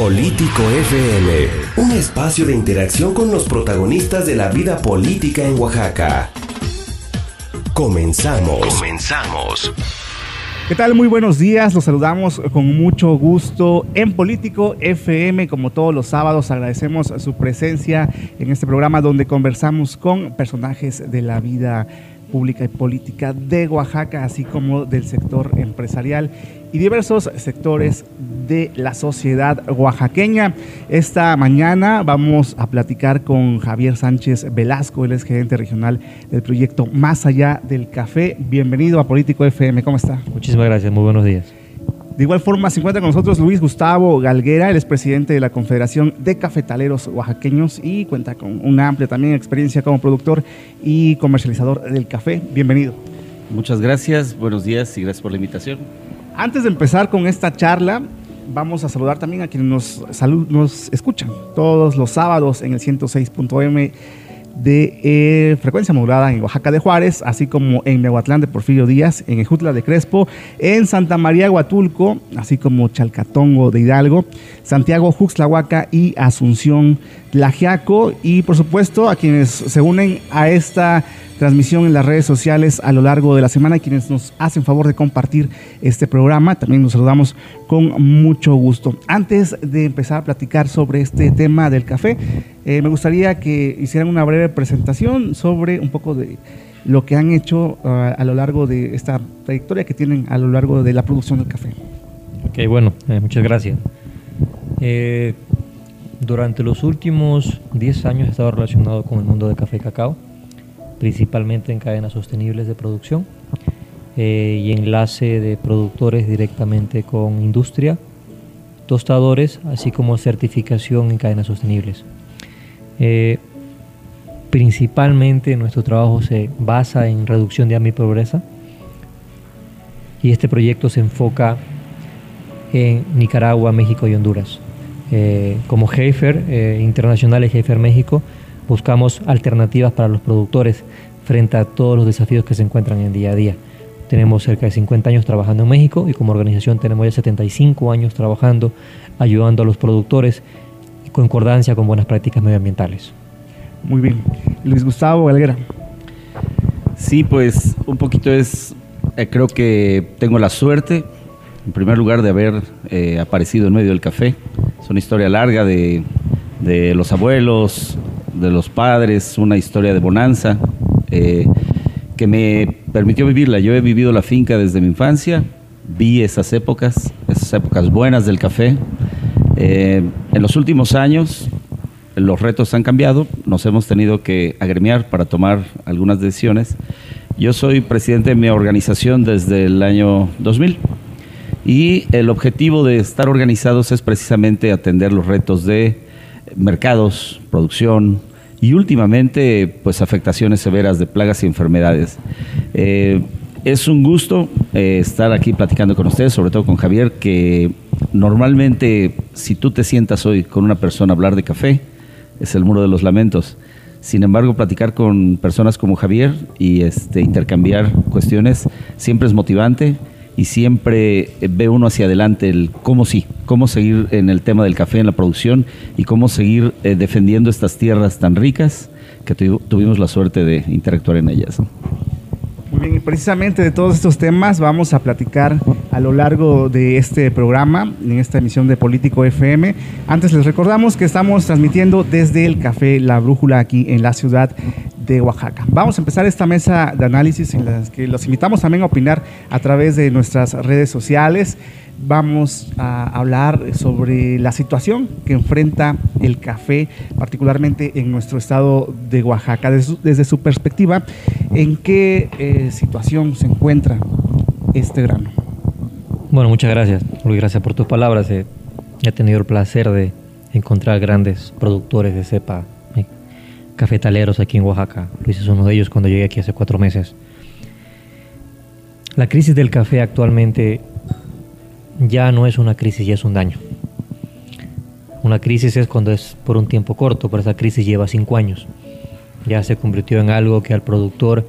Político FM, un espacio de interacción con los protagonistas de la vida política en Oaxaca. Comenzamos. Comenzamos. ¿Qué tal? Muy buenos días. Los saludamos con mucho gusto en Político FM. Como todos los sábados, agradecemos su presencia en este programa donde conversamos con personajes de la vida pública y política de Oaxaca, así como del sector empresarial y diversos sectores de la sociedad oaxaqueña. Esta mañana vamos a platicar con Javier Sánchez Velasco, él es gerente regional del proyecto Más Allá del Café. Bienvenido a Político FM, ¿cómo está? Muchísimas gracias, muy buenos días. De igual forma se encuentra con nosotros Luis Gustavo Galguera, él es presidente de la Confederación de Cafetaleros Oaxaqueños y cuenta con una amplia también experiencia como productor y comercializador del café. Bienvenido. Muchas gracias, buenos días y gracias por la invitación. Antes de empezar con esta charla, vamos a saludar también a quienes nos, escuchan todos los sábados en el 106.m de eh, frecuencia modulada en Oaxaca de Juárez, así como en Mehuatlán de Porfirio Díaz, en Ejutla de Crespo, en Santa María Huatulco, así como Chalcatongo de Hidalgo, Santiago Juxlahuaca y Asunción Tlajiaco, y por supuesto a quienes se unen a esta transmisión en las redes sociales a lo largo de la semana quienes nos hacen favor de compartir este programa. También nos saludamos con mucho gusto. Antes de empezar a platicar sobre este tema del café, eh, me gustaría que hicieran una breve presentación sobre un poco de lo que han hecho uh, a lo largo de esta trayectoria que tienen a lo largo de la producción del café. Ok, bueno, eh, muchas gracias. Eh, durante los últimos 10 años he estado relacionado con el mundo del café y cacao principalmente en cadenas sostenibles de producción eh, y enlace de productores directamente con industria, tostadores, así como certificación en cadenas sostenibles. Eh, principalmente nuestro trabajo se basa en reducción de hambre y pobreza y este proyecto se enfoca en Nicaragua, México y Honduras. Eh, como Heifer Internacional y Heifer México, buscamos alternativas para los productores frente a todos los desafíos que se encuentran en día a día. Tenemos cerca de 50 años trabajando en México y como organización tenemos ya 75 años trabajando, ayudando a los productores en concordancia con buenas prácticas medioambientales. Muy bien. Luis Gustavo Galguera. Sí, pues un poquito es, eh, creo que tengo la suerte, en primer lugar, de haber eh, aparecido en medio del café. Es una historia larga de, de los abuelos, de los padres, una historia de bonanza eh, que me permitió vivirla. Yo he vivido la finca desde mi infancia, vi esas épocas, esas épocas buenas del café. Eh, en los últimos años los retos han cambiado, nos hemos tenido que agremiar para tomar algunas decisiones. Yo soy presidente de mi organización desde el año 2000 y el objetivo de estar organizados es precisamente atender los retos de mercados, producción, y últimamente pues afectaciones severas de plagas y enfermedades. Eh, es un gusto eh, estar aquí platicando con ustedes, sobre todo con Javier, que normalmente si tú te sientas hoy con una persona a hablar de café, es el muro de los lamentos. Sin embargo, platicar con personas como Javier y este, intercambiar cuestiones siempre es motivante y siempre eh, ve uno hacia adelante el cómo sí, cómo seguir en el tema del café, en la producción y cómo seguir eh, defendiendo estas tierras tan ricas que tuvimos la suerte de interactuar en ellas. Muy bien, y precisamente de todos estos temas vamos a platicar a lo largo de este programa, en esta emisión de Político FM. Antes les recordamos que estamos transmitiendo desde el Café La Brújula aquí en la ciudad de Oaxaca. Vamos a empezar esta mesa de análisis en la que los invitamos también a opinar a través de nuestras redes sociales. Vamos a hablar sobre la situación que enfrenta el café, particularmente en nuestro estado de Oaxaca, desde su, perspectiva, en qué eh, situación se encuentra este grano. Bueno, muchas gracias, Luis, gracias por tus palabras. he tenido el placer de encontrar grandes productores de cepa cafetaleros aquí en Oaxaca. Luis es uno de ellos cuando llegué aquí hace cuatro meses. La crisis del café actualmente ya no es una crisis, ya es un daño. Una crisis es cuando es por un tiempo corto, pero esa crisis lleva cinco años. Ya se convirtió en algo que al productor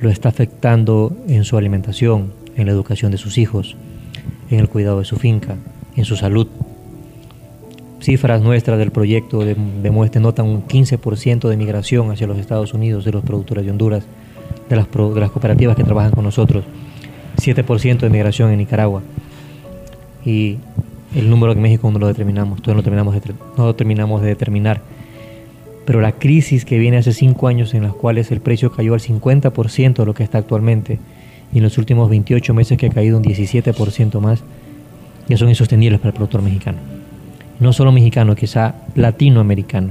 lo está afectando en su alimentación, en la educación de sus hijos, en el cuidado de su finca, en su salud. Cifras nuestras del proyecto demuestran, notan un 15% de migración hacia los Estados Unidos de los productores de Honduras, de las, de cooperativas que trabajan con nosotros, 7% de migración en Nicaragua. Y el número en México no lo determinamos, todavía no terminamos de, no terminamos de determinar. Pero la crisis que viene hace cinco años en las cuales el precio cayó al 50% de lo que está actualmente, y en los últimos 28 meses que ha caído un 17% más, ya son insostenibles para el productor mexicano. No solo mexicano, quizá latinoamericano.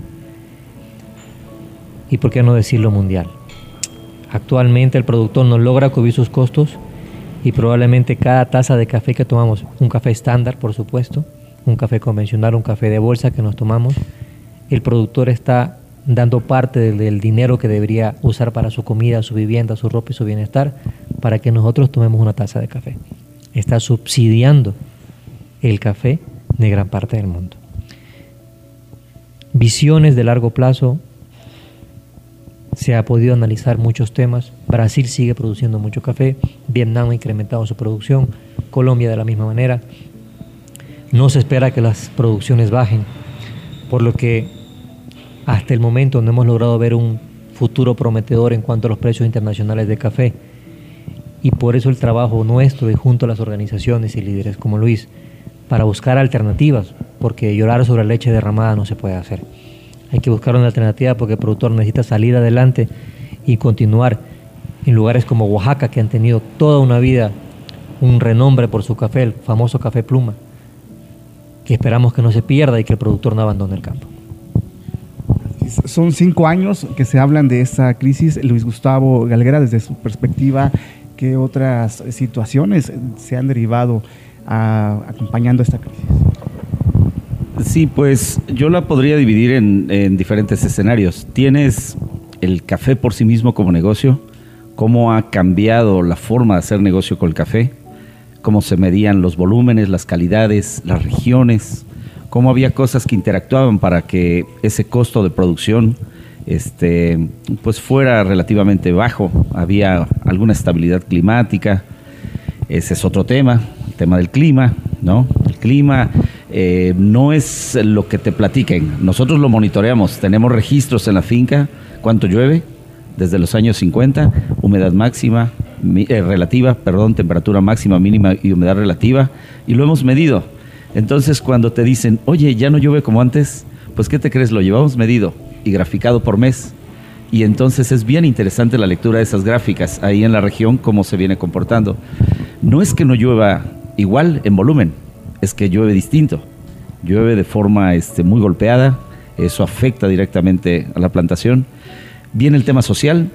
Y por qué no decirlo mundial. Actualmente el productor no logra cubrir sus costos y probablemente cada taza de café que tomamos, un café estándar por supuesto, un café convencional, un café de bolsa que nos tomamos, el productor está dando parte del, dinero que debería usar para su comida, su vivienda, su ropa y su bienestar para que nosotros tomemos una taza de café. Está subsidiando el café de gran parte del mundo. Visiones de largo plazo, se ha podido analizar muchos temas. Brasil sigue produciendo mucho café, Vietnam ha incrementado su producción, Colombia de la misma manera. No se espera que las producciones bajen, por lo que hasta el momento no hemos logrado ver un futuro prometedor en cuanto a los precios internacionales de café. Y por eso el trabajo nuestro y junto a las organizaciones y líderes como Luis, para buscar alternativas, porque llorar sobre leche derramada no se puede hacer. Hay que buscar una alternativa porque el productor necesita salir adelante y continuar en lugares como Oaxaca, que han tenido toda una vida un renombre por su café, el famoso café pluma, que esperamos que no se pierda y que el productor no abandone el campo. Son cinco años que se hablan de esta crisis. Luis Gustavo Galguera, desde su perspectiva, ¿qué otras situaciones se han derivado a, acompañando esta crisis? Sí, pues yo la podría dividir en, diferentes escenarios. Tienes el café por sí mismo como negocio, cómo ha cambiado la forma de hacer negocio con el café, cómo se medían los volúmenes, las calidades, las regiones, cómo había cosas que interactuaban para que ese costo de producción este, pues fuera relativamente bajo. Había alguna estabilidad climática, ese es otro tema, el tema del clima, ¿no? El clima eh, no es lo que te platiquen. Nosotros lo monitoreamos, tenemos registros en la finca, cuánto llueve desde los años 50, humedad máxima, eh, relativa, perdón, temperatura máxima, mínima y humedad relativa, y lo hemos medido. Entonces cuando te dicen, oye, ya no llueve como antes, pues ¿qué te crees? Lo llevamos medido y graficado por mes. Y entonces es bien interesante la lectura de esas gráficas ahí en la región, cómo se viene comportando. No es que no llueva igual en volumen, es que llueve distinto. Llueve de forma este, muy golpeada, eso afecta directamente a la plantación. Viene el tema social,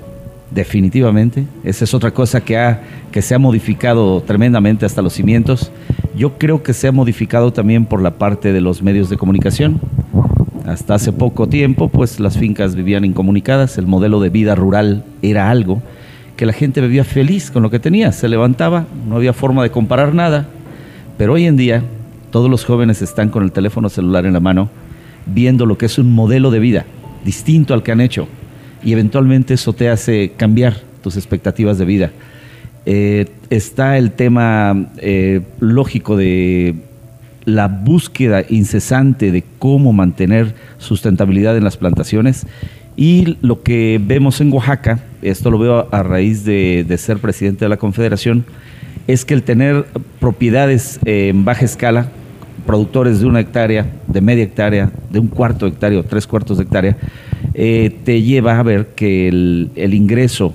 definitivamente. Esa es otra cosa que, ha, que se ha modificado tremendamente hasta los cimientos. Yo creo que se ha modificado también por la parte de los medios de comunicación. Hasta hace poco tiempo, pues las fincas vivían incomunicadas, el modelo de vida rural era algo que la gente vivía feliz con lo que tenía, se levantaba, no había forma de comparar nada, pero hoy en día todos los jóvenes están con el teléfono celular en la mano viendo lo que es un modelo de vida distinto al que han hecho y eventualmente eso te hace cambiar tus expectativas de vida. Eh, está el tema eh, lógico de la búsqueda incesante de cómo mantener sustentabilidad en las plantaciones y lo que vemos en Oaxaca, esto lo veo a raíz de, ser presidente de la Confederación, es que el tener propiedades en baja escala, productores de una hectárea, de media hectárea, de un cuarto de hectárea o tres cuartos de hectárea, eh, te lleva a ver que el, el ingreso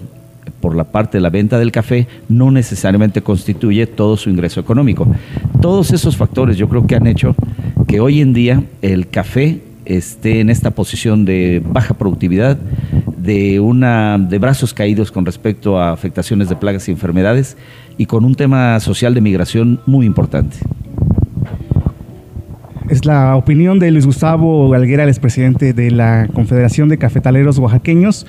por la parte de la venta del café no necesariamente constituye todo su ingreso económico. Todos esos factores yo creo que han hecho que hoy en día el café esté en esta posición de baja productividad, de, una, de brazos caídos con respecto a afectaciones de plagas y enfermedades y con un tema social de migración muy importante. Es la opinión de Luis Gustavo Galguera, el expresidente de la Confederación de Cafetaleros Oaxaqueños.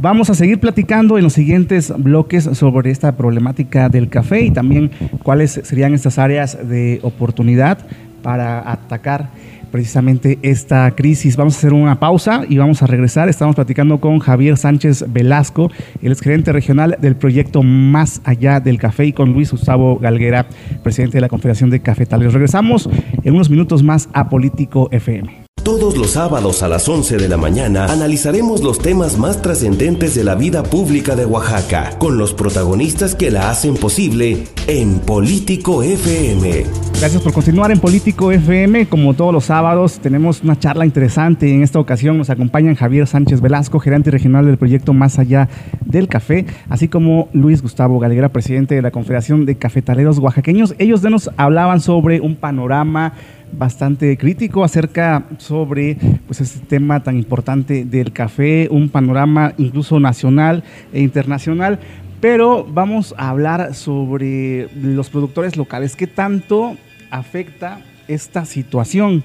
Vamos a seguir platicando en los siguientes bloques sobre esta problemática del café y también cuáles serían estas áreas de oportunidad para atacar precisamente esta crisis. Vamos a hacer una pausa y vamos a regresar. Estamos platicando con Javier Sánchez Velasco, el ex gerente regional del proyecto Más Allá del Café y con Luis Gustavo Galguera, presidente de la Confederación de Cafetaleros. Regresamos en unos minutos más a Político FM. Todos los sábados a las 11 de la mañana analizaremos los temas más trascendentes de la vida pública de Oaxaca, con los protagonistas que la hacen posible en Político FM. Gracias por continuar en Político FM. Como todos los sábados, tenemos una charla interesante. En esta ocasión nos acompañan Javier Sánchez Velasco, gerente regional del proyecto Más Allá del Café, así como Luis Gustavo Galera, presidente de la Confederación de Cafetaleros Oaxaqueños. Ellos de nos hablaban sobre un panorama bastante crítico acerca sobre pues este tema tan importante del café, un panorama incluso nacional e internacional. Pero vamos a hablar sobre los productores locales. ¿Qué tanto afecta esta situación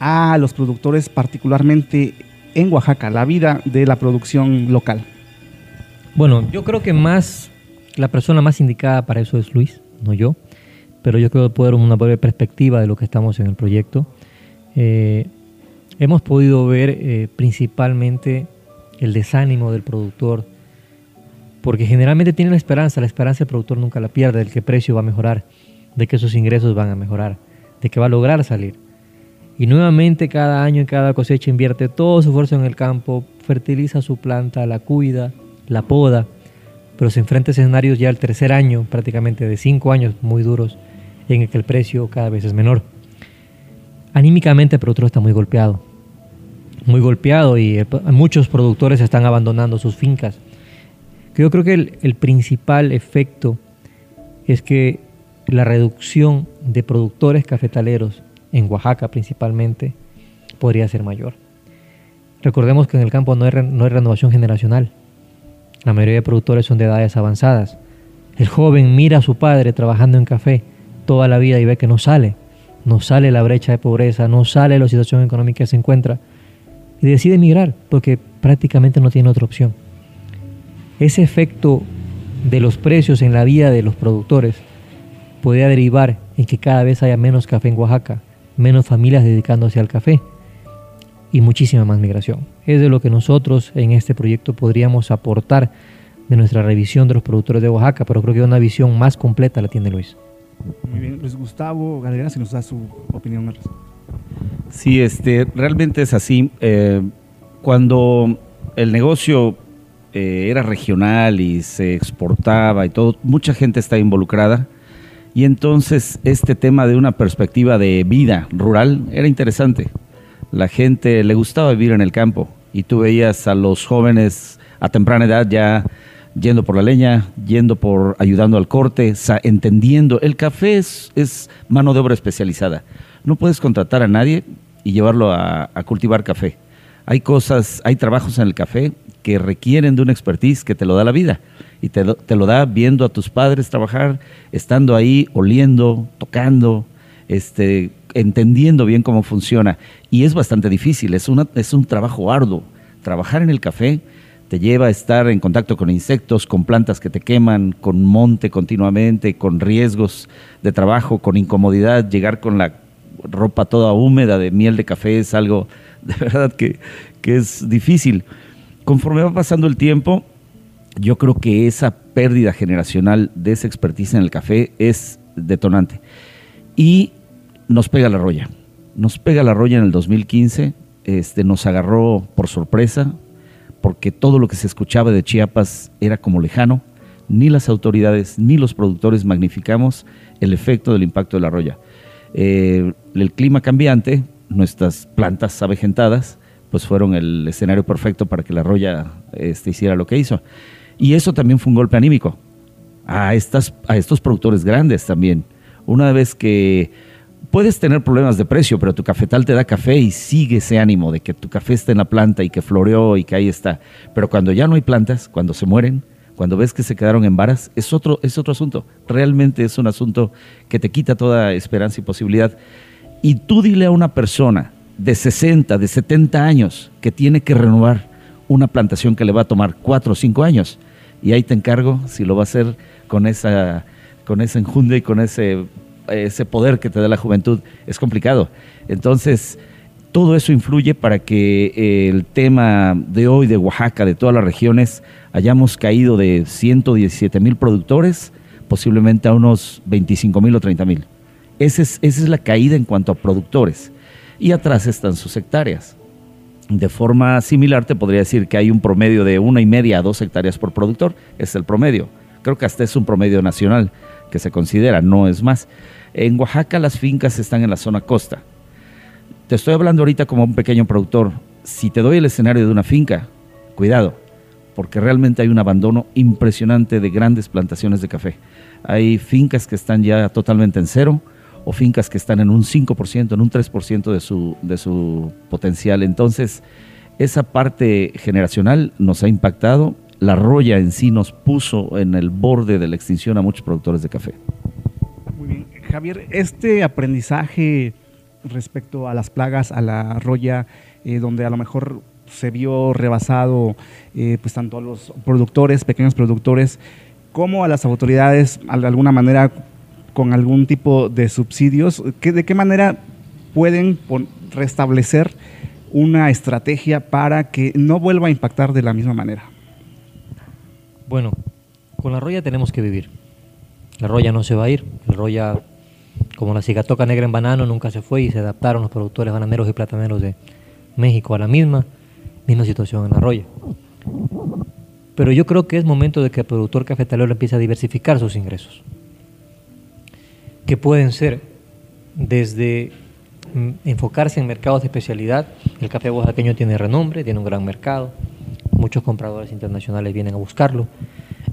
a los productores, particularmente en Oaxaca, la vida de la producción local? Bueno, yo creo que más la persona más indicada para eso es Luis, no yo pero yo creo que dar una breve perspectiva de lo que estamos en el proyecto. Eh, hemos podido ver eh, principalmente el desánimo del productor, porque generalmente tiene la esperanza, la esperanza del productor nunca la pierde, de que el precio va a mejorar, de que sus ingresos van a mejorar, de que va a lograr salir. Y nuevamente cada año en cada cosecha invierte todo su esfuerzo en el campo, fertiliza su planta, la cuida, la poda, pero se enfrenta a escenarios ya el tercer año, prácticamente de cinco años muy duros, en el que el precio cada vez es menor. Anímicamente productor está muy golpeado, muy golpeado y muchos productores están abandonando sus fincas. Yo creo que el, el principal efecto es que la reducción de productores cafetaleros en Oaxaca principalmente podría ser mayor. Recordemos que en el campo no hay, no hay, renovación generacional. La mayoría de productores son de edades avanzadas. El joven mira a su padre trabajando en café toda la vida y ve que no sale, no sale la brecha de pobreza, no sale la situación económica que se encuentra y decide emigrar porque prácticamente no tiene otra opción. Ese efecto de los precios en la vida de los productores podría derivar en que cada vez haya menos café en Oaxaca, menos familias dedicándose al café y muchísima más migración. Es de lo que nosotros en este proyecto podríamos aportar de nuestra revisión de los productores de Oaxaca, pero creo que una visión más completa la tiene Luis. Muy bien, Luis Gustavo Galera, si nos da su opinión al Sí, este, realmente es así. Eh, cuando el negocio eh, era regional y se exportaba y todo, mucha gente está involucrada. Y entonces este tema de una perspectiva de vida rural era interesante. La gente le gustaba vivir en el campo y tú veías a los jóvenes a temprana edad ya yendo por la leña, yendo por ayudando al corte, entendiendo. El café es, es, mano de obra especializada. No puedes contratar a nadie y llevarlo a, cultivar café. Hay cosas, hay trabajos en el café que requieren de una expertise que te lo da la vida y te, te lo da viendo a tus padres trabajar, estando ahí, oliendo, tocando, este, entendiendo bien cómo funciona. Y es bastante difícil, es, una, es un trabajo arduo. Trabajar en el café te lleva a estar en contacto con insectos, con plantas que te queman, con monte continuamente, con riesgos de trabajo, con incomodidad, llegar con la ropa toda húmeda de miel de café es algo de verdad que, que es difícil. Conforme va pasando el tiempo, yo creo que esa pérdida generacional de esa expertise en el café es detonante. Y nos pega la roya. Nos pega la roya en el 2015, este, nos agarró por sorpresa, porque todo lo que se escuchaba de Chiapas era como lejano, ni las autoridades ni los productores magnificamos el efecto del impacto de la roya. Eh, el clima cambiante, nuestras plantas avejentadas, pues fueron el escenario perfecto para que la roya este, hiciera lo que hizo. Y eso también fue un golpe anímico a, estas, a estos productores grandes también. Una vez que puedes tener problemas de precio, pero tu cafetal te da café y sigue ese ánimo de que tu café está en la planta y que floreó y que ahí está. Pero cuando ya no hay plantas, cuando se mueren, cuando ves que se quedaron en varas, es otro, es otro asunto. Realmente es un asunto que te quita toda esperanza y posibilidad. Y tú dile a una persona de 60, de 70 años que tiene que renovar una plantación que le va a tomar 4 o 5 años. Y ahí te encargo si lo va a hacer con esa, con esa enjundia y con ese ese poder que te da la juventud es complicado. Entonces, todo eso influye para que eh, el tema de hoy de Oaxaca, de todas las regiones, hayamos caído de 117 mil productores posiblemente a unos 25 mil o 30 mil. Esa es, esa es la caída en cuanto a productores. Y atrás están sus hectáreas. De forma similar te podría decir que hay un promedio de una y media a dos hectáreas por productor. Es el promedio. Creo que hasta es un promedio nacional que se considera, no es más. En Oaxaca las fincas están en la zona costa. Te estoy hablando ahorita como un pequeño productor. Si te doy el escenario de una finca, cuidado, porque realmente hay un abandono impresionante de grandes plantaciones de café. Hay fincas que están ya totalmente en cero o fincas que están en un 5%, en un 3% de su, de su potencial. Entonces, esa parte generacional nos ha impactado. La roya en sí nos puso en el borde de la extinción a muchos productores de café. Muy bien. Javier, este aprendizaje respecto a las plagas, a la roya, eh, donde a lo mejor se vio rebasado eh, pues tanto a los productores, pequeños productores, como a las autoridades, de alguna manera, con algún tipo de subsidios. ¿De qué manera pueden restablecer una estrategia para que no vuelva a impactar de la misma manera? Bueno, con la roya tenemos que vivir. La roya no se va a ir. La roya, como la cigatoca negra en banano, nunca se fue y se adaptaron los productores bananeros y plataneros de México a la misma. Misma situación en la roya. Pero yo creo que es momento de que el productor cafetalero empiece a diversificar sus ingresos. Que pueden ser desde mm, enfocarse en mercados de especialidad. El café oaxaqueño tiene renombre, tiene un gran mercado. Muchos compradores internacionales vienen a buscarlo.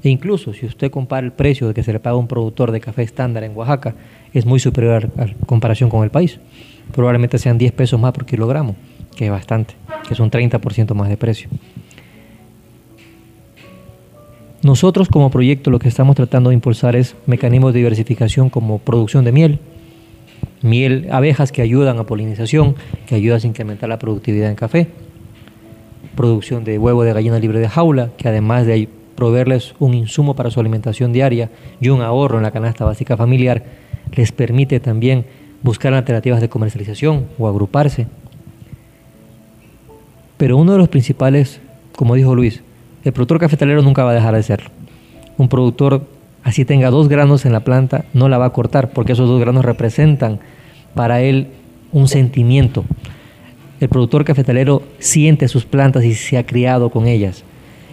E incluso si usted compara el precio de que se le paga a un productor de café estándar en Oaxaca, es muy superior a comparación con el país. Probablemente sean 10 pesos más por kilogramo que es bastante, que es un 30% más de precio. Nosotros como proyecto lo que estamos tratando de impulsar es mecanismos de diversificación como producción de miel, miel, abejas que ayudan a polinización, que ayudan a incrementar la productividad en café, producción de huevo de gallina libre de jaula, que además de proveerles un insumo para su alimentación diaria y un ahorro en la canasta básica familiar, les permite también buscar alternativas de comercialización o agruparse pero uno de los principales, como dijo Luis, el productor cafetalero nunca va a dejar de serlo. Un productor, así tenga dos granos en la planta, no la va a cortar, porque esos dos granos representan para él un sentimiento. El productor cafetalero siente sus plantas y se ha criado con ellas.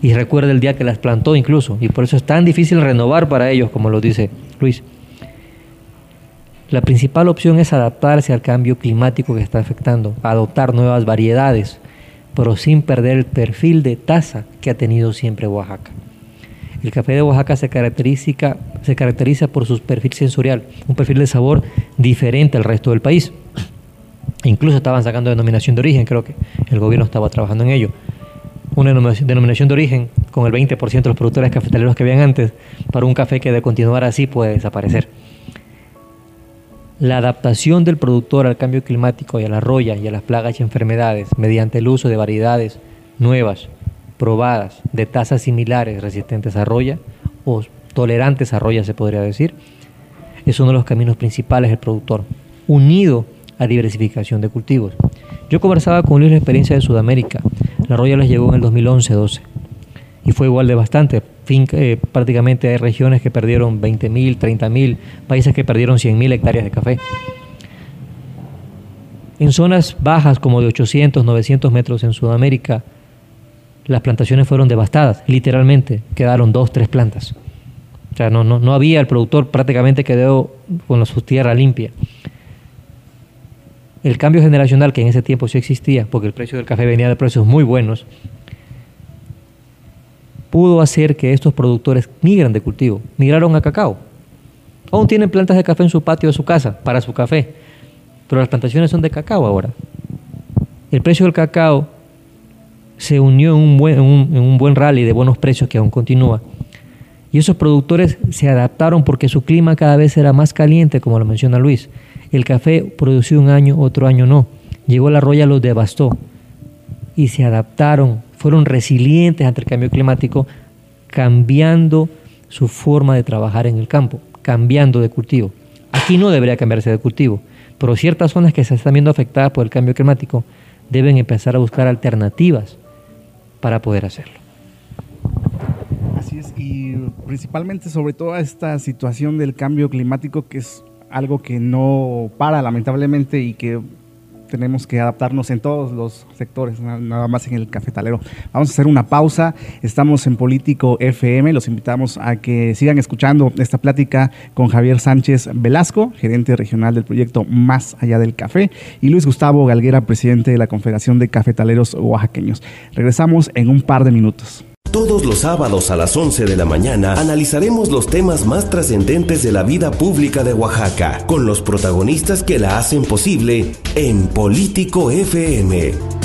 Y recuerda el día que las plantó incluso. Y por eso es tan difícil renovar para ellos, como lo dice Luis. La principal opción es adaptarse al cambio climático que está afectando, adoptar nuevas variedades, pero sin perder el perfil de taza que ha tenido siempre Oaxaca. El café de Oaxaca se caracteriza, por su perfil sensorial, un perfil de sabor diferente al resto del país. Incluso estaban sacando denominación de origen, creo que el gobierno estaba trabajando en ello. Una denominación de origen con el 20% de los productores cafetaleros que habían antes, para un café que de continuar así puede desaparecer. La adaptación del productor al cambio climático y a la roya y a las plagas y enfermedades mediante el uso de variedades nuevas, probadas, de tasas similares resistentes a roya o tolerantes a roya se podría decir, es uno de los caminos principales del productor, unido a diversificación de cultivos. Yo conversaba con Luis la experiencia de Sudamérica. La roya les llegó en el 2011-12 y fue igual de bastante. Eh, prácticamente hay regiones que perdieron 20.000, 30.000, países que perdieron 100.000 hectáreas de café. En zonas bajas como de 800, 900 metros en Sudamérica, las plantaciones fueron devastadas, literalmente, quedaron dos, tres plantas. O sea, no, no, no había, el productor prácticamente quedó con su tierra limpia. El cambio generacional que en ese tiempo sí existía, porque el precio del café venía de precios muy buenos, pudo hacer que estos productores migran de cultivo, migraron a cacao. Aún tienen plantas de café en su patio de su casa para su café, pero las plantaciones son de cacao ahora. El precio del cacao se unió en un buen, en un buen rally de buenos precios que aún continúa. Y esos productores se adaptaron porque su clima cada vez era más caliente, como lo menciona Luis. El café produció un año, otro año no. Llegó la roya, los devastó. Y se adaptaron fueron resilientes ante el cambio climático, cambiando su forma de trabajar en el campo, cambiando de cultivo. Aquí no debería cambiarse de cultivo, Pero ciertas zonas que se están viendo afectadas por el cambio climático deben empezar a buscar alternativas para poder hacerlo. Así es, y principalmente sobre toda esta situación del cambio climático que es algo que no para lamentablemente y que tenemos que adaptarnos en todos los sectores, nada más en el cafetalero. Vamos a hacer una pausa. Estamos en Político FM. Los invitamos a que sigan escuchando esta plática con Javier Sánchez Velasco, gerente regional del proyecto Más Allá del Café, y Luis Gustavo Galguera, presidente de la Confederación de Cafetaleros Oaxaqueños. Regresamos en un par de minutos. Todos los sábados a las 11 de la mañana analizaremos los temas más trascendentes de la vida pública de Oaxaca, con los protagonistas que la hacen posible en Político FM.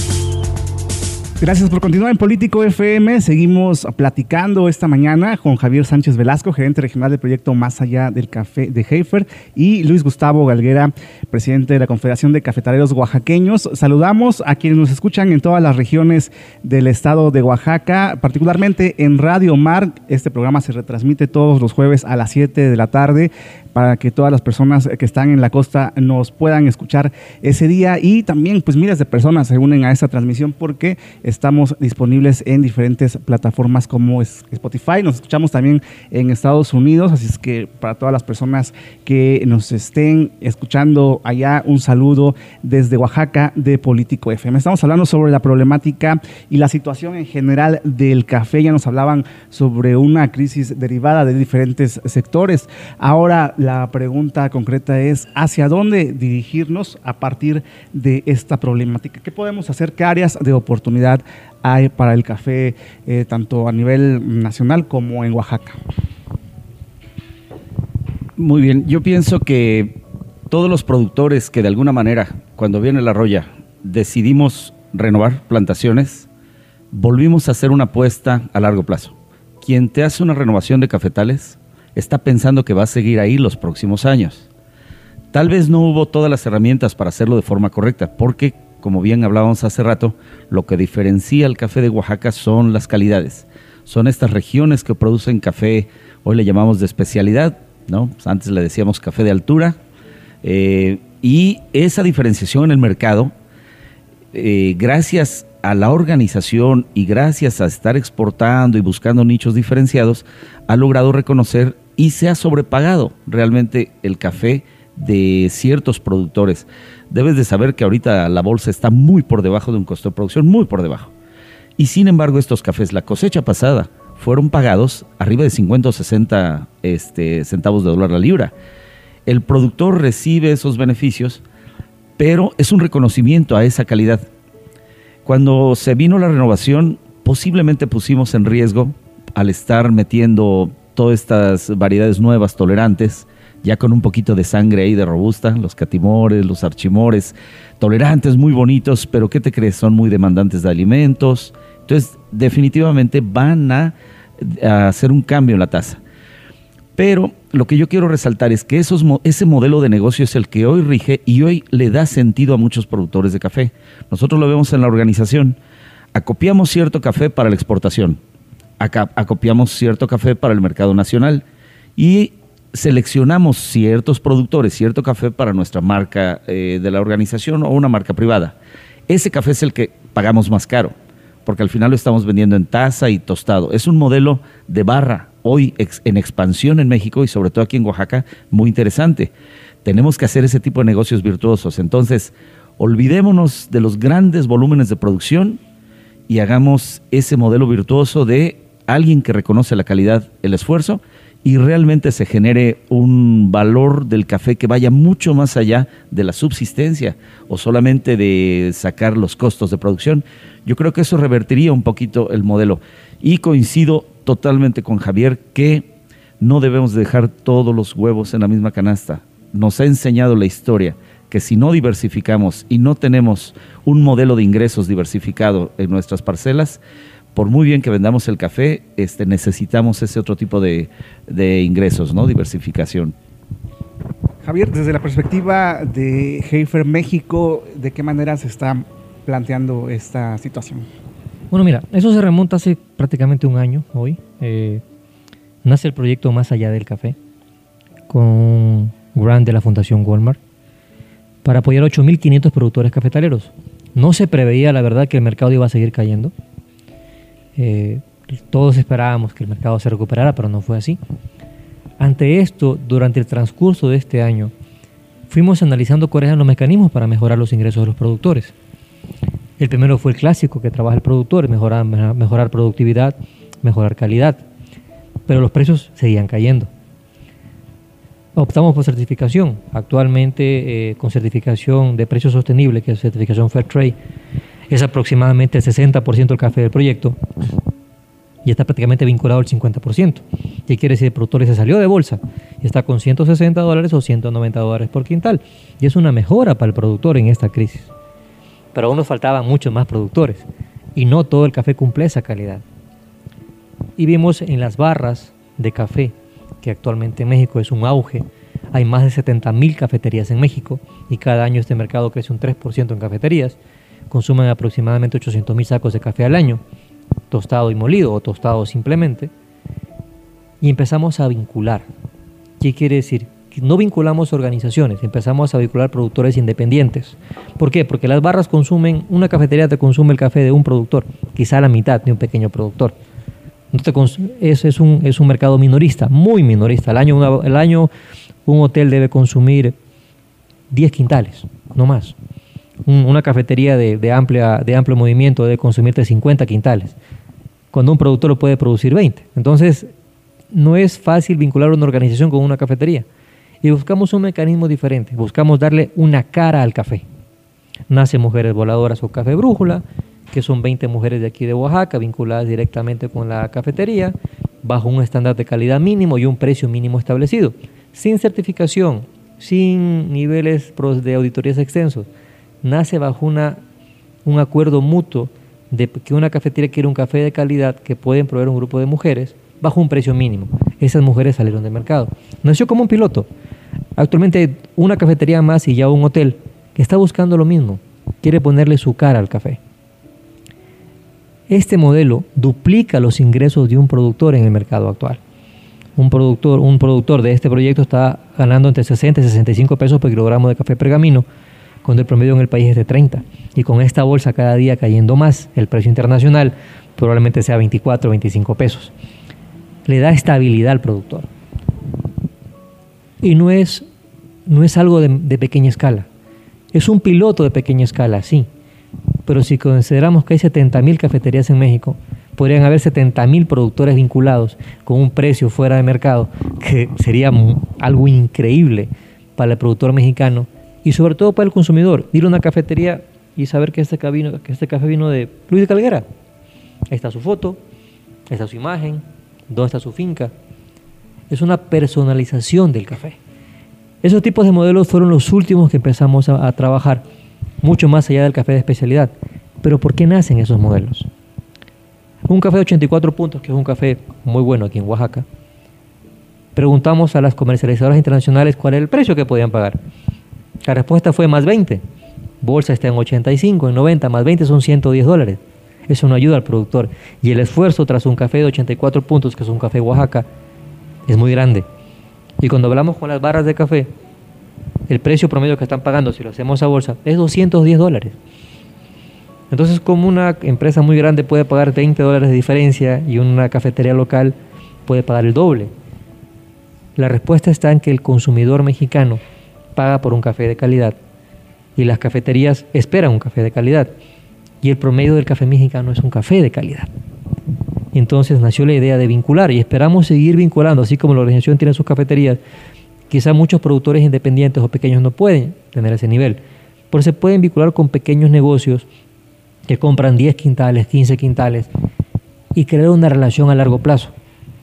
Gracias por continuar en Político FM. Seguimos platicando esta mañana con Javier Sánchez Velasco, gerente regional del proyecto Más Allá del Café de Heifer, y Luis Gustavo Galguera, presidente de la Confederación de Cafetaleros Oaxaqueños. Saludamos a quienes nos escuchan en todas las regiones del estado de Oaxaca, particularmente en Radio Mar. Este programa se retransmite todos los jueves a las 7 de la tarde para que todas las personas que están en la costa nos puedan escuchar ese día y también pues miles de personas se unen a esta transmisión porque estamos disponibles en diferentes plataformas como Spotify, nos escuchamos también en Estados Unidos, así es que para todas las personas que nos estén escuchando allá, un saludo desde Oaxaca de Político FM. Estamos hablando sobre la problemática y la situación en general del café, ya nos hablaban sobre una crisis derivada de diferentes sectores. Ahora la pregunta concreta es hacia dónde dirigirnos a partir de esta problemática. ¿Qué podemos hacer? ¿Qué áreas de oportunidad hay para el café eh, tanto a nivel nacional como en Oaxaca? Muy bien, yo pienso que todos los productores que de alguna manera, cuando viene la roya, decidimos renovar plantaciones, volvimos a hacer una apuesta a largo plazo. Quien te hace una renovación de cafetales está pensando que va a seguir ahí los próximos años. Tal vez no hubo todas las herramientas para hacerlo de forma correcta, porque, como bien hablábamos hace rato, lo que diferencia el café de Oaxaca son las calidades. Son estas regiones que producen café, hoy le llamamos de especialidad, ¿no? Pues antes le decíamos café de altura, eh, y esa diferenciación en el mercado, eh, gracias a la organización y gracias a estar exportando y buscando nichos diferenciados, ha logrado reconocer y se ha sobrepagado realmente el café de ciertos productores. Debes de saber que ahorita la bolsa está muy por debajo de un costo de producción, muy por debajo. Y sin embargo estos cafés, la cosecha pasada, fueron pagados arriba de 50 o 60 este, centavos de dólar la libra. El productor recibe esos beneficios, pero es un reconocimiento a esa calidad. Cuando se vino la renovación, posiblemente pusimos en riesgo al estar metiendo todas estas variedades nuevas, tolerantes, ya con un poquito de sangre ahí de robusta, los catimores, los archimores, tolerantes, muy bonitos, pero ¿qué te crees? Son muy demandantes de alimentos. Entonces, definitivamente van a, hacer un cambio en la tasa. Pero lo que yo quiero resaltar es que esos, ese modelo de negocio es el que hoy rige y hoy le da sentido a muchos productores de café. Nosotros lo vemos en la organización. Acopiamos cierto café para la exportación acopiamos cierto café para el mercado nacional y seleccionamos ciertos productores, cierto café para nuestra marca eh, de la organización o una marca privada. Ese café es el que pagamos más caro, porque al final lo estamos vendiendo en taza y tostado. Es un modelo de barra hoy en expansión en México y sobre todo aquí en Oaxaca, muy interesante. Tenemos que hacer ese tipo de negocios virtuosos. Entonces, olvidémonos de los grandes volúmenes de producción y hagamos ese modelo virtuoso de alguien que reconoce la calidad, el esfuerzo y realmente se genere un valor del café que vaya mucho más allá de la subsistencia o solamente de sacar los costos de producción. Yo creo que eso revertiría un poquito el modelo. Y coincido totalmente con Javier que no debemos dejar todos los huevos en la misma canasta. Nos ha enseñado la historia que si no diversificamos y no tenemos un modelo de ingresos diversificado en nuestras parcelas, por muy bien que vendamos el café, este, necesitamos ese otro tipo de, ingresos, ¿no? Diversificación. Javier, desde la perspectiva de Heifer México, ¿de qué manera se está planteando esta situación? Bueno, mira, eso se remonta hace prácticamente un año hoy. Eh, nace el proyecto Más Allá del Café con un grant de la Fundación Walmart. para apoyar a 8.500 productores cafetaleros. No se preveía, la verdad, que el mercado iba a seguir cayendo. Eh, todos esperábamos que el mercado se recuperara, pero no fue así. Ante esto, durante el transcurso de este año, fuimos analizando cuáles eran los mecanismos para mejorar los ingresos de los productores. El primero fue el clásico que trabaja el productor, mejorar, mejorar productividad, mejorar calidad, pero los precios seguían cayendo. Optamos por certificación, actualmente eh, con certificación de precio sostenible, que es certificación Fair Trade, es aproximadamente el 60% del café del proyecto y está prácticamente vinculado al 50%. ¿Qué quiere decir? El productor se salió de bolsa y está con 160 dólares o 190 dólares por quintal. Y es una mejora para el productor en esta crisis. Pero aún nos faltaban muchos más productores y no todo el café cumple esa calidad. Y vimos en las barras de café, que actualmente en México es un auge, hay más de 70 mil cafeterías en México y cada año este mercado crece un 3% en cafeterías. Consumen aproximadamente 800 mil sacos de café al año, tostado y molido o tostado simplemente. Y empezamos a vincular. ¿Qué quiere decir? no vinculamos organizaciones, empezamos a vincular productores independientes. ¿Por qué? Porque las barras consumen, una cafetería te consume el café de un productor, quizá la mitad de un pequeño productor. Es, es, un, es un mercado minorista, muy minorista. El año, el año un hotel debe consumir 10 quintales, no más. Una cafetería de, amplia, de amplio movimiento debe consumirte 50 quintales, cuando un productor lo puede producir 20. Entonces, no es fácil vincular una organización con una cafetería y buscamos un mecanismo diferente, buscamos darle una cara al café. Nace Mujeres Voladoras o Café Brújula, que son 20 mujeres de aquí de Oaxaca vinculadas directamente con la cafetería, bajo un estándar de calidad mínimo y un precio mínimo establecido, sin certificación, sin niveles de auditorías extensos. Nace bajo una, un acuerdo mutuo de que una cafetería quiere un café de calidad que pueden proveer un grupo de mujeres bajo un precio mínimo. Esas mujeres salieron del mercado. Nació como un piloto. Actualmente una cafetería más y ya un hotel que está buscando lo mismo. Quiere ponerle su cara al café. Este modelo duplica los ingresos de un productor en el mercado actual. Un productor, un productor de este proyecto está ganando entre 60 y 65 pesos por kilogramo de café pergamino, cuando el promedio en el país es de 30. Y con esta bolsa cada día cayendo más, el precio internacional probablemente sea 24 o 25 pesos. Le da estabilidad al productor. Y no es, no es algo de, pequeña escala. Es un piloto de pequeña escala, sí. Pero si consideramos que hay 70.000 cafeterías en México, podrían haber 70.000 productores vinculados con un precio fuera de mercado, que sería algo increíble para el productor mexicano y sobre todo para el consumidor. Ir a una cafetería y saber que este, café que este vino de Luis de Calguera. Está su foto, ahí está su imagen, dónde está su finca es una personalización del café. Esos tipos de modelos fueron los últimos que empezamos a, trabajar, mucho más allá del café de especialidad. Pero ¿por qué nacen esos modelos? Un café de 84 puntos, que es un café muy bueno aquí en Oaxaca, preguntamos a las comercializadoras internacionales cuál era el precio que podían pagar. La respuesta fue más 20. Bolsa está en 85, en 90, más 20 son 110 dólares. Eso no ayuda al productor. Y el esfuerzo tras un café de 84 puntos, que es un café Oaxaca, es muy grande. Y cuando hablamos con las barras de café, el precio promedio que están pagando si lo hacemos a bolsa es 210 dólares. Entonces, como una empresa muy grande puede pagar 20 dólares de diferencia y una cafetería local puede pagar el doble? La respuesta está en que el consumidor mexicano paga por un café de calidad y las cafeterías esperan un café de calidad. Y el promedio del café mexicano es un café de calidad entonces nació la idea de vincular y esperamos seguir vinculando, así como la organización tiene sus cafeterías. Quizá muchos productores independientes o pequeños no pueden tener ese nivel, pero se pueden vincular con pequeños negocios que compran 10 quintales, 15 quintales y crear una relación a largo plazo.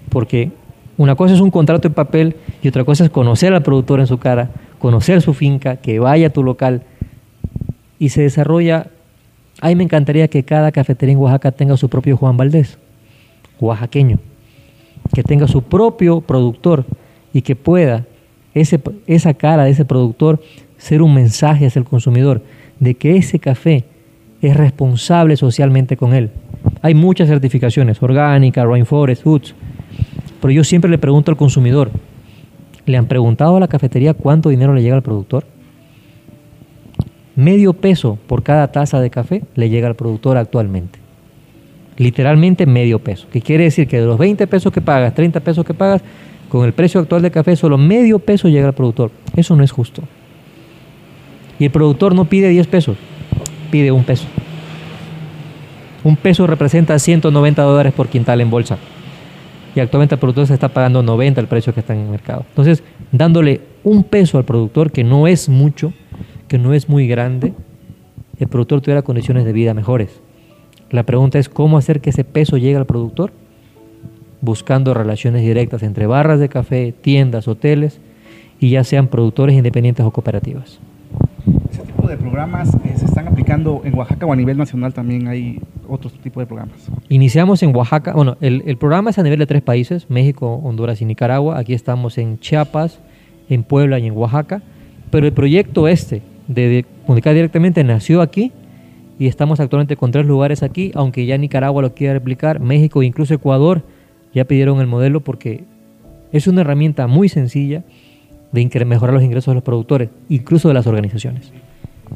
Porque una cosa es un contrato en papel y otra cosa es conocer al productor en su cara, conocer su finca, que vaya a tu local y se desarrolla. A mí me encantaría que cada cafetería en Oaxaca tenga su propio Juan Valdés oaxaqueño, que tenga su propio productor y que pueda ese, esa cara de ese productor ser un mensaje hacia el consumidor de que ese café es responsable socialmente con él. Hay muchas certificaciones, orgánica, rainforest, foods, pero yo siempre le pregunto al consumidor, ¿le han preguntado a la cafetería cuánto dinero le llega al productor? medio peso por cada taza de café le llega al productor actualmente. Literalmente medio peso. Que quiere decir que de los 20 pesos que pagas, 30 pesos que pagas, con el precio actual de café solo medio peso llega al productor. Eso no es justo. Y el productor no pide 10 pesos, pide un peso. Un peso representa 190 dólares por quintal en bolsa. Y actualmente el productor se está pagando 90 el precio que está en el mercado. Entonces, dándole un peso al productor, que no es mucho, que no es muy grande, el productor tuviera condiciones de vida mejores. La pregunta es cómo hacer que ese peso llegue al productor, buscando relaciones directas entre barras de café, tiendas, hoteles, y ya sean productores independientes o cooperativas. Ese tipo de programas eh, se están aplicando en Oaxaca o a nivel nacional también hay otros tipos de programas. Iniciamos en Oaxaca, bueno, el, programa es a nivel de tres países, México, Honduras y Nicaragua. Aquí estamos en Chiapas, en Puebla y en Oaxaca. Pero el proyecto este, de, comunicar directamente nació aquí y estamos actualmente con tres lugares aquí, aunque ya Nicaragua lo quiere replicar, México e incluso Ecuador ya pidieron el modelo porque es una herramienta muy sencilla de mejorar los ingresos de los productores, incluso de las organizaciones.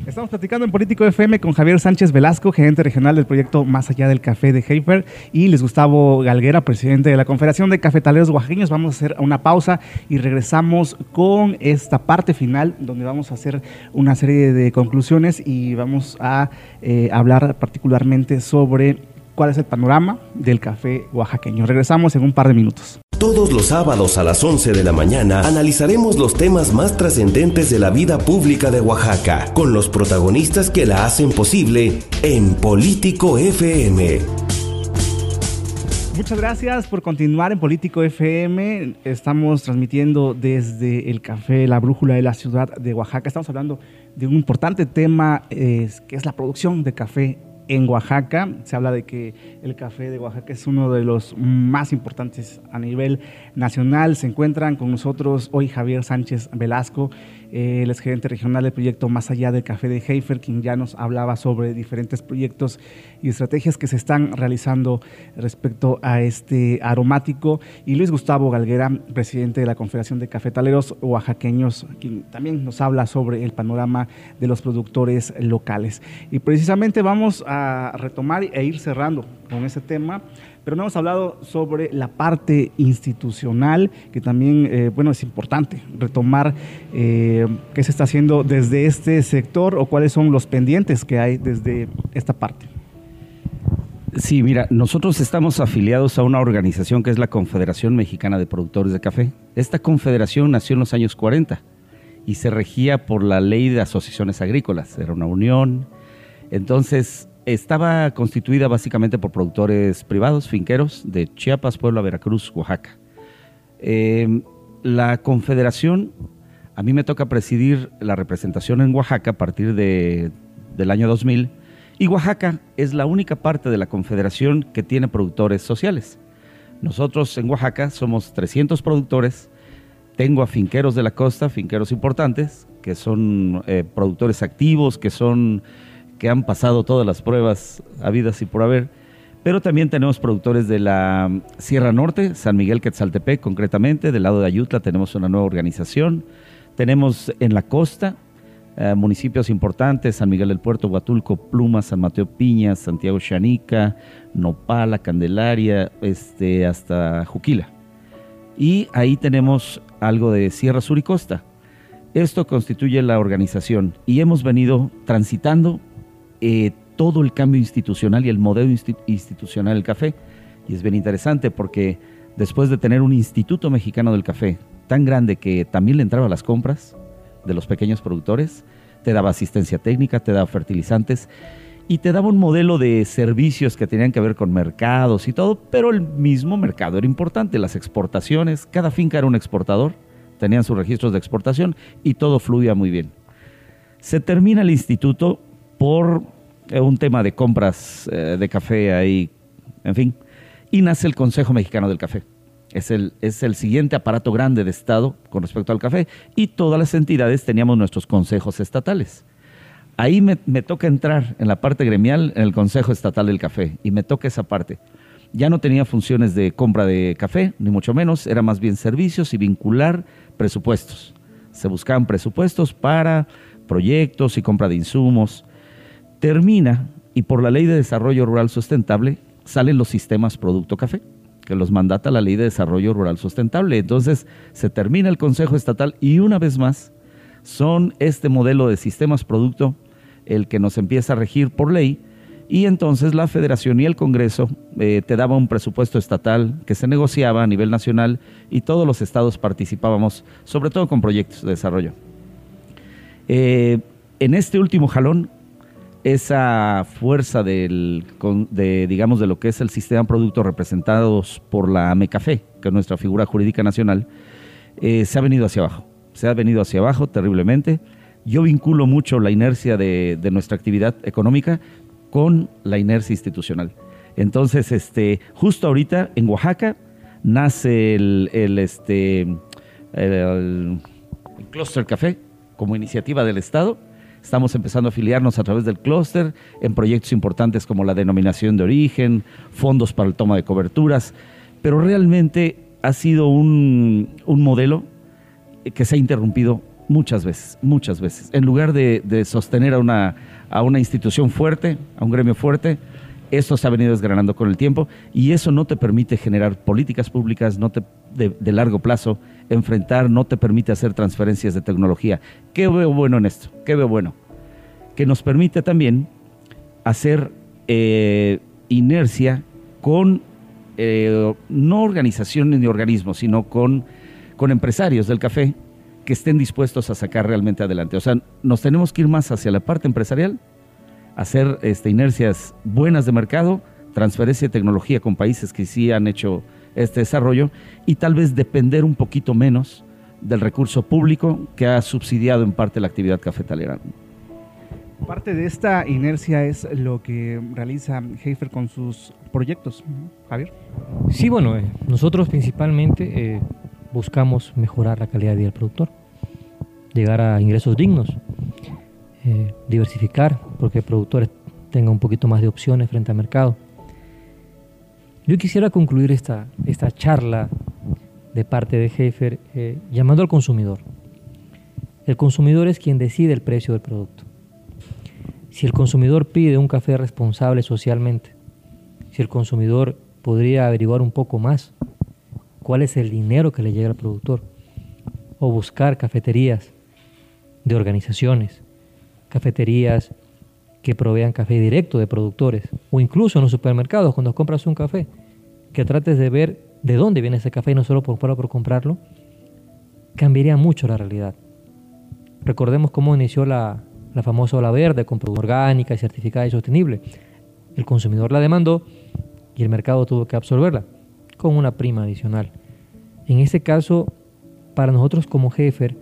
Estamos platicando en Político FM con Javier Sánchez Velasco, gerente regional del proyecto Más Allá del Café de Heifer, y Les Gustavo Galguera, presidente de la Confederación de Cafetaleros Oaxaqueños. Vamos a hacer una pausa y regresamos con esta parte final, donde vamos a hacer una serie de conclusiones y vamos a eh, hablar particularmente sobre cuál es el panorama del café oaxaqueño. Regresamos en un par de minutos. Todos los sábados a las 11 de la mañana analizaremos los temas más trascendentes de la vida pública de Oaxaca, con los protagonistas que la hacen posible en Político FM. Muchas gracias por continuar en Político FM. Estamos transmitiendo desde el café La Brújula de la ciudad de Oaxaca. Estamos hablando de un importante tema que es la producción de café en Oaxaca. Se habla de que el café de Oaxaca es uno de los más importantes a nivel nacional. Se encuentran con nosotros hoy Javier Sánchez Velasco, él es gerente regional del proyecto Más Allá del Café de Heifer, quien ya nos hablaba sobre diferentes proyectos y estrategias que se están realizando respecto a este aromático. Y Luis Gustavo Galguera, presidente de la Confederación de Cafetaleros Oaxaqueños, quien también nos habla sobre el panorama de los productores locales. Y precisamente vamos a retomar e ir cerrando con ese tema pero no hemos hablado sobre la parte institucional, que también, eh, bueno, es importante retomar eh, qué se está haciendo desde este sector o cuáles son los pendientes que hay desde esta parte. Sí, mira, nosotros estamos afiliados a una organización que es la Confederación Mexicana de Productores de Café. Esta confederación nació en los años 40 y se regía por la ley de asociaciones agrícolas. Era una unión. Entonces, estaba constituida básicamente por productores privados, finqueros de Chiapas, Puebla, Veracruz, Oaxaca. Em, la confederación, a mí me toca presidir la representación en Oaxaca a partir de, del año 2000 y Oaxaca es la única parte de la confederación que tiene productores sociales. Nosotros en Oaxaca somos 300 productores, tengo a finqueros de la costa, finqueros importantes, que son eh, productores activos, que son han pasado todas las pruebas habidas y por haber, pero también tenemos productores de la Sierra Norte, San Miguel Quetzaltepec concretamente, del lado de Ayutla tenemos una nueva organización, tenemos en la costa eh, municipios importantes, San Miguel del Puerto, Huatulco, Pluma, San Mateo Piña, Santiago Xanica, Nopala, Candelaria, este, hasta Juquila. Y ahí tenemos algo de Sierra Sur y Costa. Esto constituye la organización y hemos venido transitando eh, todo el cambio institucional y el modelo institucional del café. Y es bien interesante porque después de tener un Instituto Mexicano del Café tan grande que también le entraba a las compras de los pequeños productores, te daba asistencia técnica, te daba fertilizantes y te daba un modelo de servicios que tenían que ver con mercados y todo, pero el mismo mercado era importante, las exportaciones, cada finca era un exportador, tenían sus registros de exportación y todo fluía muy bien. Se termina el instituto por un tema de compras eh, de café ahí, en fin, y nace el Consejo Mexicano del Café. Es el, es el siguiente aparato grande de Estado con respecto al café y todas las entidades teníamos nuestros consejos estatales. Ahí me, me toca entrar en la parte gremial en el Consejo Estatal del Café y me toca esa parte. Ya no tenía funciones de compra de café, ni mucho menos, era más bien servicios y vincular presupuestos. Se buscaban presupuestos para proyectos y compra de insumos. Termina y por la Ley de Desarrollo Rural Sustentable salen los sistemas Producto Café, que los mandata la Ley de Desarrollo Rural Sustentable. Entonces se termina el Consejo Estatal y una vez más son este modelo de sistemas Producto el que nos empieza a regir por ley y entonces la federación y el Congreso eh, te daba un presupuesto estatal que se negociaba a nivel nacional y todos los estados participábamos, sobre todo con proyectos de desarrollo. Eh, en este último jalón, esa fuerza de, digamos, de lo que es el sistema de productos representados por la AMECAFE, que es nuestra figura jurídica nacional, eh, se ha venido hacia abajo. Se ha venido hacia abajo terriblemente. Yo vinculo mucho la inercia de, nuestra actividad económica con la inercia institucional. Entonces, este, justo ahorita en Oaxaca nace el, este, el, Cluster Café como iniciativa del Estado. Estamos empezando a afiliarnos a través del clúster en proyectos importantes como la denominación de origen, fondos para el toma de coberturas, pero realmente ha sido un, un modelo que se ha interrumpido muchas veces, muchas veces. En lugar de, sostener a una, a una institución fuerte, a un gremio fuerte, esto se ha venido desgranando con el tiempo y eso no te permite generar políticas públicas no te, de, largo plazo, enfrentar, no te permite hacer transferencias de tecnología. ¿Qué veo bueno en esto? ¿Qué veo bueno? Que nos permite también hacer eh, inercia con eh, no organizaciones ni organismos, sino con, con empresarios del café que estén dispuestos a sacar realmente adelante. O sea, nos tenemos que ir más hacia la parte empresarial, hacer este, inercias buenas de mercado, transferencia de tecnología con países que sí han hecho este desarrollo y tal vez depender un poquito menos del recurso público que ha subsidiado en parte la actividad cafetalera. Parte de esta inercia es lo que realiza Heifer con sus proyectos. Javier. Sí, bueno, eh, nosotros principalmente eh, buscamos mejorar la calidad de vida del productor, llegar a ingresos dignos, eh, diversificar, porque el productor tenga un poquito más de opciones frente al mercado. Yo quisiera concluir esta, esta charla de parte de Heifer eh, llamando al consumidor. El consumidor es quien decide el precio del producto. Si el consumidor pide un café responsable socialmente, si el consumidor podría averiguar un poco más cuál es el dinero que le llega al productor. O buscar cafeterías de organizaciones, cafeterías que provean café directo de productores, o incluso en los supermercados cuando compras un café, que trates de ver de dónde viene ese café y no solo por, por comprarlo, cambiaría mucho la realidad. Recordemos cómo inició la, la famosa ola verde con producción orgánica y certificada y sostenible. El consumidor la demandó y el mercado tuvo que absorberla con una prima adicional. En este caso, para nosotros como Jefer,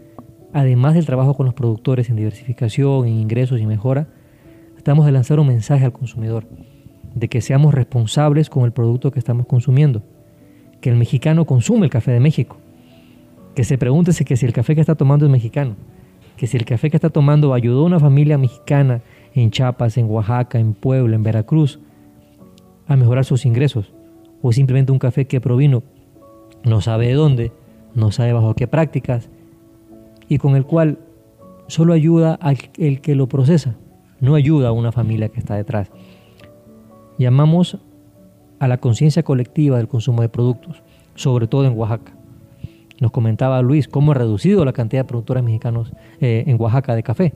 además del trabajo con los productores en diversificación, en ingresos y mejora, estamos de lanzar un mensaje al consumidor de que seamos responsables con el producto que estamos consumiendo, que el mexicano consume el café de México, que se pregunte que si el café que está tomando es mexicano, que si el café que está tomando ayudó a una familia mexicana en Chiapas, en Oaxaca, en Puebla, en Veracruz, a mejorar sus ingresos o simplemente un café que provino no sabe de dónde, no sabe bajo qué prácticas y con el cual solo ayuda al el que lo procesa, no ayuda a una familia que está detrás. Llamamos a la conciencia colectiva del consumo de productos, sobre todo en Oaxaca. Nos comentaba Luis cómo ha reducido la cantidad de productores mexicanos eh, en Oaxaca de café.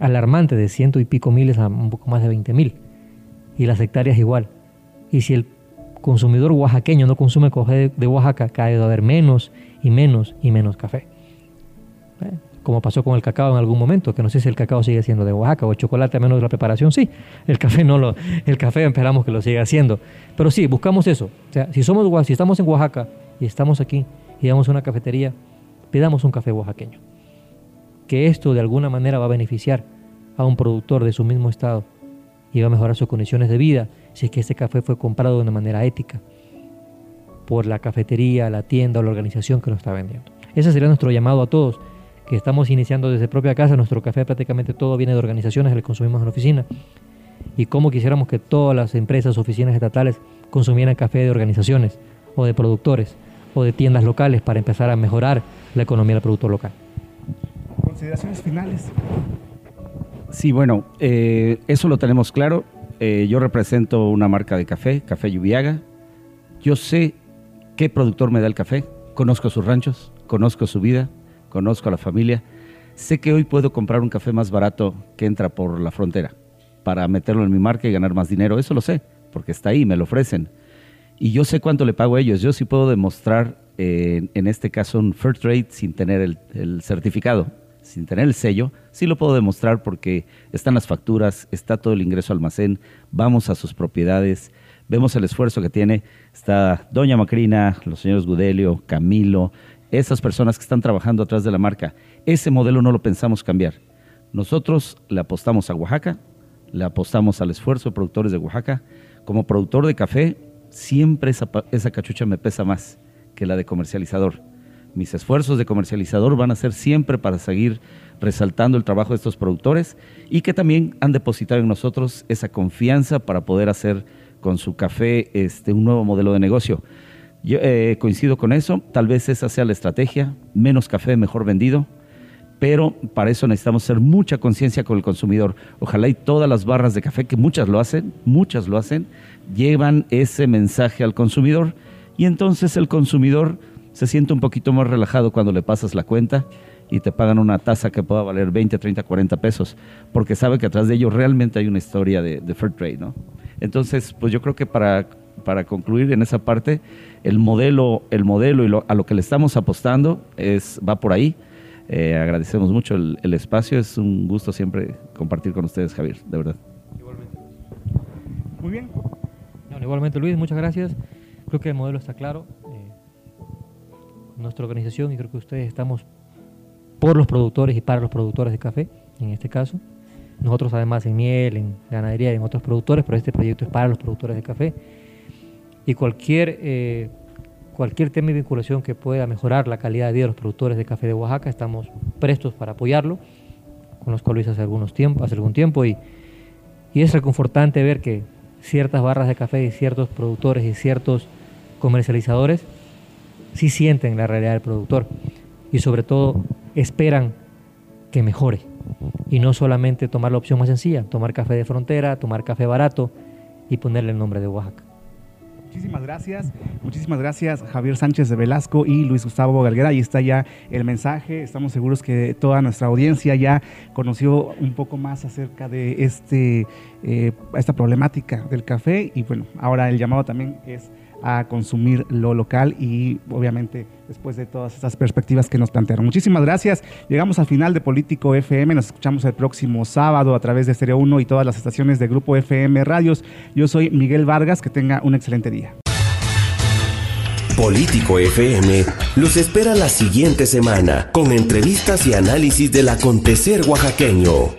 Alarmante, de ciento y pico miles a un poco más de 20 mil. Y las hectáreas igual. Y si el consumidor oaxaqueño no consume café de Oaxaca, cada vez a haber menos y menos y menos café. Como pasó con el cacao en algún momento, que no sé si el cacao sigue siendo de Oaxaca o el chocolate a menos de la preparación, sí. El café no lo, el café esperamos que lo siga haciendo. Pero sí, buscamos eso. O sea, si somos si estamos en Oaxaca y estamos aquí y vamos a una cafetería, pidamos un café oaxaqueño. Que esto de alguna manera va a beneficiar a un productor de su mismo estado y va a mejorar sus condiciones de vida si es que ese café fue comprado de una manera ética por la cafetería, la tienda o la organización que lo está vendiendo. Ese sería nuestro llamado a todos, que estamos iniciando desde propia casa. Nuestro café prácticamente todo viene de organizaciones, que consumimos en la oficina. Y cómo quisiéramos que todas las empresas, oficinas estatales consumieran café de organizaciones o de productores o de tiendas locales para empezar a mejorar la economía del producto local. Consideraciones finales. Sí, bueno, eh, eso lo tenemos claro. Eh, yo represento una marca de café, Café Lluviaga. Yo sé qué productor me da el café, conozco sus ranchos, conozco su vida, conozco a la familia. Sé que hoy puedo comprar un café más barato que entra por la frontera para meterlo en mi marca y ganar más dinero. Eso lo sé, porque está ahí, me lo ofrecen. Y yo sé cuánto le pago a ellos. Yo sí puedo demostrar, eh, en este caso, un fair trade sin tener el, certificado, sin tener el sello. Sí lo puedo demostrar porque están las facturas, está todo el ingreso al almacén, vamos a sus propiedades, vemos el esfuerzo que tiene. Está Doña Macrina, los señores Gudelio, Camilo, esas personas que están trabajando atrás de la marca. Ese modelo no lo pensamos cambiar. Nosotros le apostamos a Oaxaca, le apostamos al esfuerzo de productores de Oaxaca. Como productor de café, siempre esa, cachucha me pesa más que la de comercializador. Mis esfuerzos de comercializador van a ser siempre para seguir resaltando el trabajo de estos productores y que también han depositado en nosotros esa confianza para poder hacer con su café este, un nuevo modelo de negocio. Yo eh, coincido con eso, tal vez esa sea la estrategia, menos café, mejor vendido, pero para eso necesitamos hacer mucha conciencia con el consumidor. Ojalá y todas las barras de café, que muchas lo hacen, muchas lo hacen, llevan ese mensaje al consumidor y entonces el consumidor se siente un poquito más relajado cuando le pasas la cuenta y te pagan una tasa que pueda valer 20, 30, 40 pesos, porque sabe que atrás de ello realmente hay una historia de, de fair trade, ¿no? Entonces, pues yo creo que para, para concluir en esa parte, el modelo, el modelo y lo, a lo que le estamos apostando es, va por ahí. Eh, agradecemos mucho el, el, espacio, es un gusto siempre compartir con ustedes, Javier, de verdad. Igualmente. Muy bien. No, igualmente, Luis, muchas gracias. Creo que el modelo está claro. Eh, nuestra organización, y creo que ustedes estamos por los productores y para los productores de café, en este caso. Nosotros además en miel, en ganadería y en otros productores, pero este proyecto es para los productores de café. Y cualquier, eh, cualquier tema de vinculación que pueda mejorar la calidad de vida de los productores de café de Oaxaca, estamos prestos para apoyarlo. Conozco a Luis hace, algunos tiempo, hace algún tiempo y, y es reconfortante ver que ciertas barras de café y ciertos productores y ciertos comercializadores sí sienten la realidad del productor y sobre todo esperan que mejore y no solamente tomar la opción más sencilla, tomar café de frontera, tomar café barato y ponerle el nombre de Oaxaca. Muchísimas gracias, muchísimas gracias Javier Sánchez de Velasco y Luis Gustavo Galguera. Ahí está ya el mensaje. Estamos seguros que toda nuestra audiencia ya conoció un poco más acerca de este, eh, esta problemática del café y bueno, ahora el llamado también es a consumir lo local y obviamente después de todas estas perspectivas que nos plantearon. Muchísimas gracias. Llegamos al final de Político FM. Nos escuchamos el próximo sábado a través de Stereo 1 y todas las estaciones de Grupo FM Radios. Yo soy Miguel Vargas. Que tenga un excelente día. Político FM los espera la siguiente semana con entrevistas y análisis del acontecer oaxaqueño.